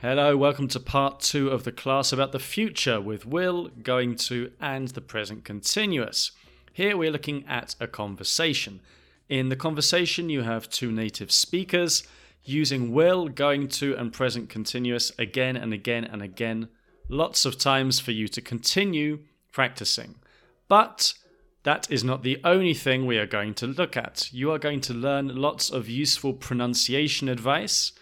Hello, welcome to part two of the class about the future with will, going to, and the present continuous. Here we're looking at a conversation. In the conversation, you have two native speakers using will, going to, and present continuous again and again and again. Lots of times for you to continue practicing. But that is not the only thing we are going to look at. You are going to learn lots of useful pronunciation advice,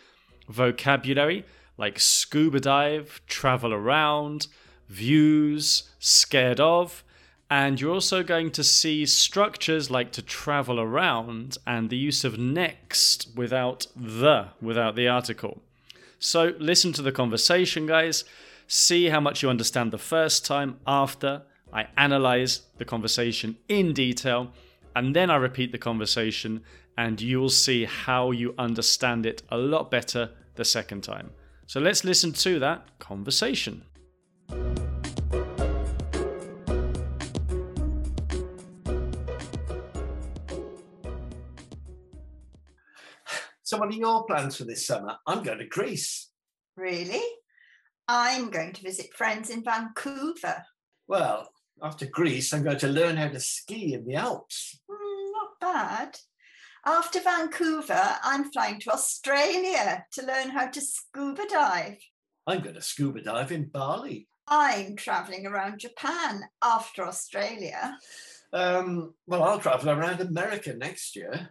vocabulary like scuba dive, travel around, views, scared of, and you're also going to see structures like to travel around and the use of next without the, without the article. So listen to the conversation, guys. See how much you understand the first time after I analyze the conversation in detail, and then I repeat the conversation, and you'll see how you understand it a lot better the second time. So let's listen to that conversation. So, what are your plans for this summer? I'm going to Greece. Really? I'm going to visit friends in Vancouver. Well, after Greece, I'm going to learn how to ski in the Alps. Mm, not bad. After Vancouver, I'm flying to Australia to learn how to scuba dive. I'm going to scuba dive in Bali. I'm traveling around Japan after Australia. Um, well, I'll travel around America next year.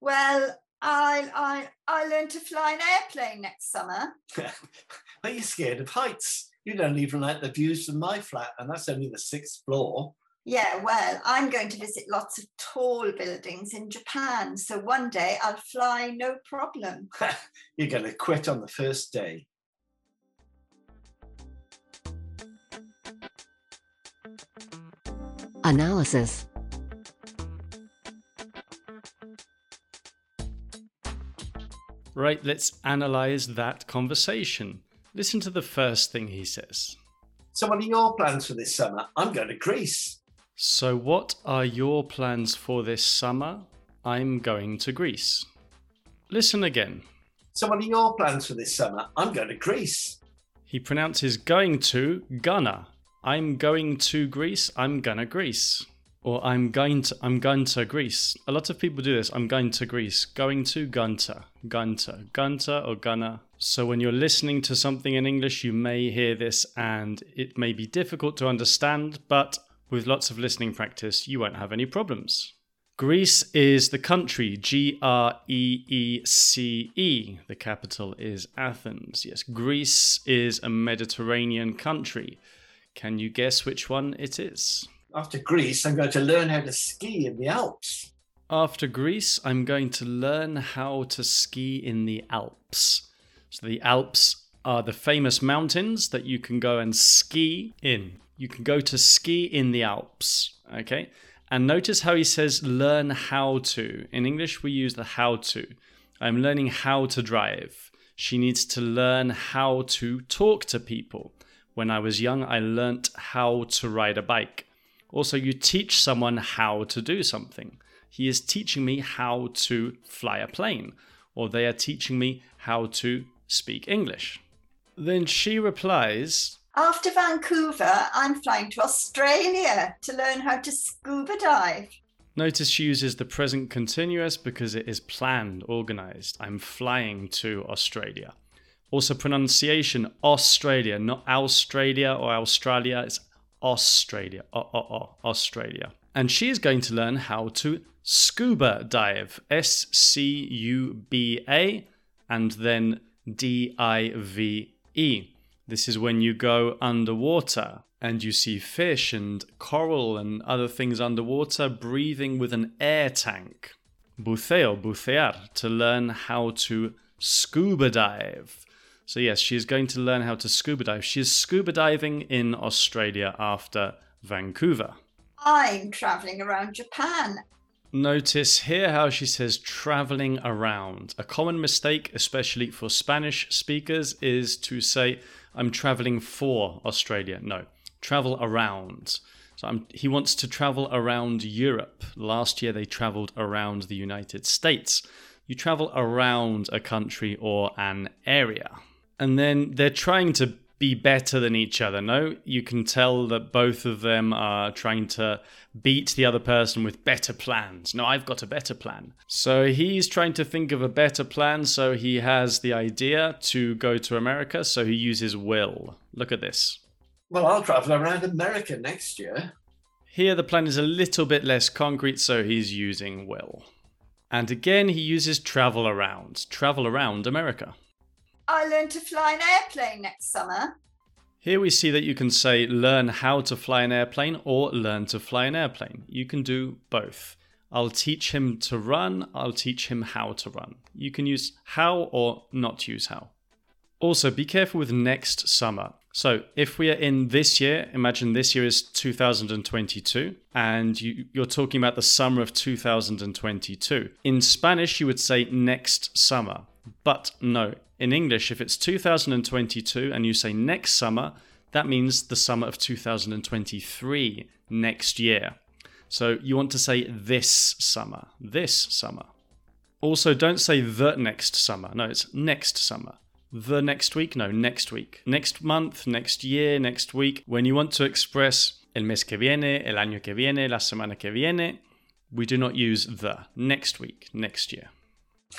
Well, I'll, I'll, I'll learn to fly an airplane next summer. Are you scared of heights? You don't even like the views from my flat, and that's only the sixth floor. Yeah, well, I'm going to visit lots of tall buildings in Japan, so one day I'll fly no problem. You're going to quit on the first day. Analysis Right, let's analyze that conversation. Listen to the first thing he says. So, what are your plans for this summer? I'm going to Greece. So, what are your plans for this summer? I'm going to Greece. Listen again. So, what are your plans for this summer? I'm going to Greece. He pronounces going to gonna. I'm going to Greece. I'm gonna Greece. Or I'm going to I'm going to Greece. A lot of people do this. I'm going to Greece. Going to gunter. Gunter. Gunter or gonna. So when you're listening to something in English, you may hear this and it may be difficult to understand, but with lots of listening practice, you won't have any problems. Greece is the country, G R E E C E. The capital is Athens. Yes, Greece is a Mediterranean country. Can you guess which one it is? After Greece, I'm going to learn how to ski in the Alps. After Greece, I'm going to learn how to ski in the Alps. So, the Alps are the famous mountains that you can go and ski in you can go to ski in the Alps. Okay. And notice how he says learn how to. In English, we use the how to. I'm learning how to drive. She needs to learn how to talk to people. When I was young, I learnt how to ride a bike. Also, you teach someone how to do something. He is teaching me how to fly a plane, or they are teaching me how to speak English. Then she replies, after Vancouver, I'm flying to Australia to learn how to scuba dive. Notice she uses the present continuous because it is planned, organized. I'm flying to Australia. Also, pronunciation Australia, not Australia or Australia, it's Australia. Australia. And she is going to learn how to scuba dive. S C U B A and then D I V E. This is when you go underwater and you see fish and coral and other things underwater breathing with an air tank. Buceo, bucear, to learn how to scuba dive. So, yes, she is going to learn how to scuba dive. She is scuba diving in Australia after Vancouver. I'm traveling around Japan. Notice here how she says traveling around. A common mistake, especially for Spanish speakers, is to say I'm traveling for Australia. No, travel around. So I'm, he wants to travel around Europe. Last year they traveled around the United States. You travel around a country or an area. And then they're trying to be better than each other. No, you can tell that both of them are trying to beat the other person with better plans. No, I've got a better plan. So he's trying to think of a better plan. So he has the idea to go to America. So he uses will. Look at this. Well, I'll travel around America next year. Here, the plan is a little bit less concrete, so he's using will. And again, he uses travel around. Travel around America. I learned to fly an airplane next summer. Here we see that you can say learn how to fly an airplane or learn to fly an airplane. You can do both. I'll teach him to run, I'll teach him how to run. You can use how or not use how. Also, be careful with next summer. So, if we are in this year, imagine this year is 2022, and you, are talking about the summer of 2022. In Spanish, you would say next summer. But no, in English, if it's 2022 and you say next summer, that means the summer of 2023, next year. So you want to say this summer, this summer. Also, don't say the next summer. No, it's next summer. The next week? No, next week. Next month, next year, next week. When you want to express el mes que viene, el año que viene, la semana que viene, we do not use the. Next week, next year.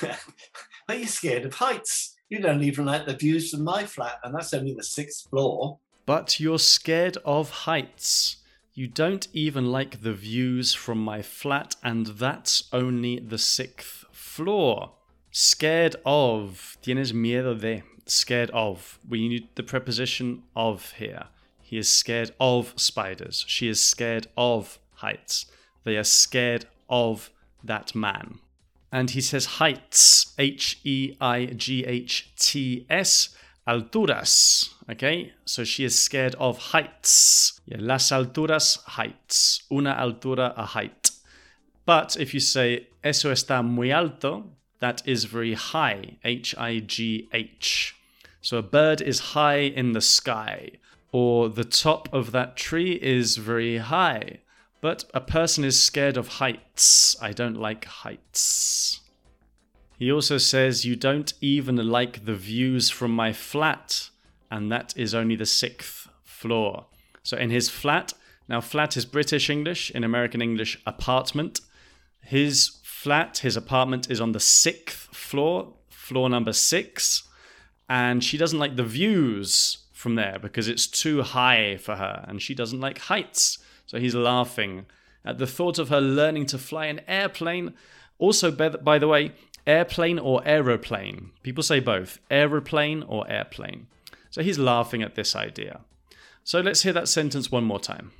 Are you scared of heights? You don't even like the views from my flat, and that's only the sixth floor. But you're scared of heights. You don't even like the views from my flat, and that's only the sixth floor. Scared of. Tienes miedo de. Scared of. We need the preposition of here. He is scared of spiders. She is scared of heights. They are scared of that man and he says heights, H E I G H T S, alturas. Okay, so she is scared of heights. Yeah, las alturas, heights. Una altura, a height. But if you say eso está muy alto, that is very high, H I G H. So a bird is high in the sky, or the top of that tree is very high. But a person is scared of heights. I don't like heights. He also says, You don't even like the views from my flat, and that is only the sixth floor. So in his flat, now flat is British English, in American English, apartment. His flat, his apartment is on the sixth floor, floor number six, and she doesn't like the views from there because it's too high for her, and she doesn't like heights. So he's laughing at the thought of her learning to fly an airplane. Also, by the way, airplane or aeroplane. People say both aeroplane or airplane. So he's laughing at this idea. So let's hear that sentence one more time.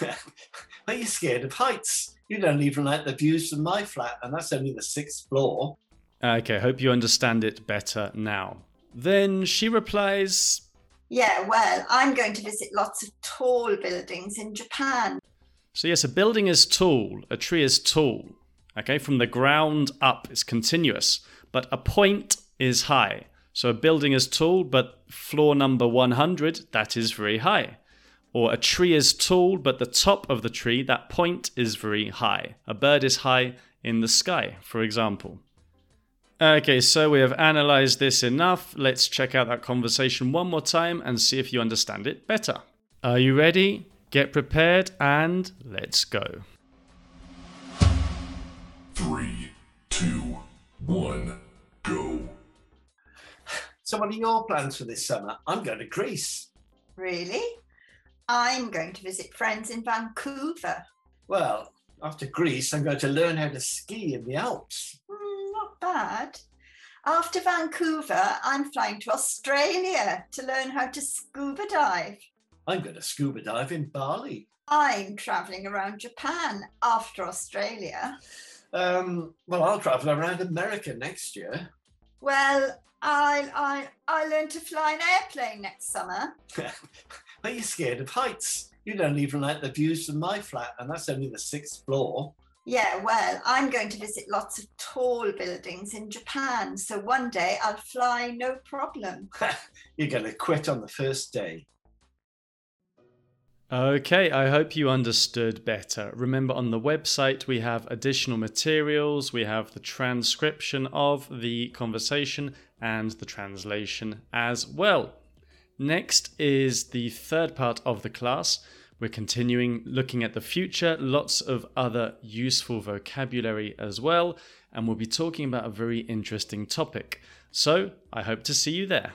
Are you scared of heights? You don't even like the views from my flat, and that's only the sixth floor. Okay, hope you understand it better now. Then she replies, yeah, well, I'm going to visit lots of tall buildings in Japan. So, yes, a building is tall, a tree is tall. Okay, from the ground up, it's continuous, but a point is high. So, a building is tall, but floor number 100, that is very high. Or a tree is tall, but the top of the tree, that point is very high. A bird is high in the sky, for example. Okay, so we have analyzed this enough. Let's check out that conversation one more time and see if you understand it better. Are you ready? Get prepared and let's go. Three, two, one, go. So, what are your plans for this summer? I'm going to Greece. Really? I'm going to visit friends in Vancouver. Well, after Greece, I'm going to learn how to ski in the Alps. Mm, not bad. After Vancouver, I'm flying to Australia to learn how to scuba dive. I'm going to scuba dive in Bali. I'm traveling around Japan after Australia. Um, well, I'll travel around America next year. Well, I I I learned to fly an airplane next summer. Are you scared of heights? You don't even like the views from my flat, and that's only the sixth floor. Yeah, well, I'm going to visit lots of tall buildings in Japan, so one day I'll fly no problem. You're going to quit on the first day. Okay, I hope you understood better. Remember, on the website, we have additional materials, we have the transcription of the conversation and the translation as well. Next is the third part of the class. We're continuing looking at the future, lots of other useful vocabulary as well, and we'll be talking about a very interesting topic. So, I hope to see you there.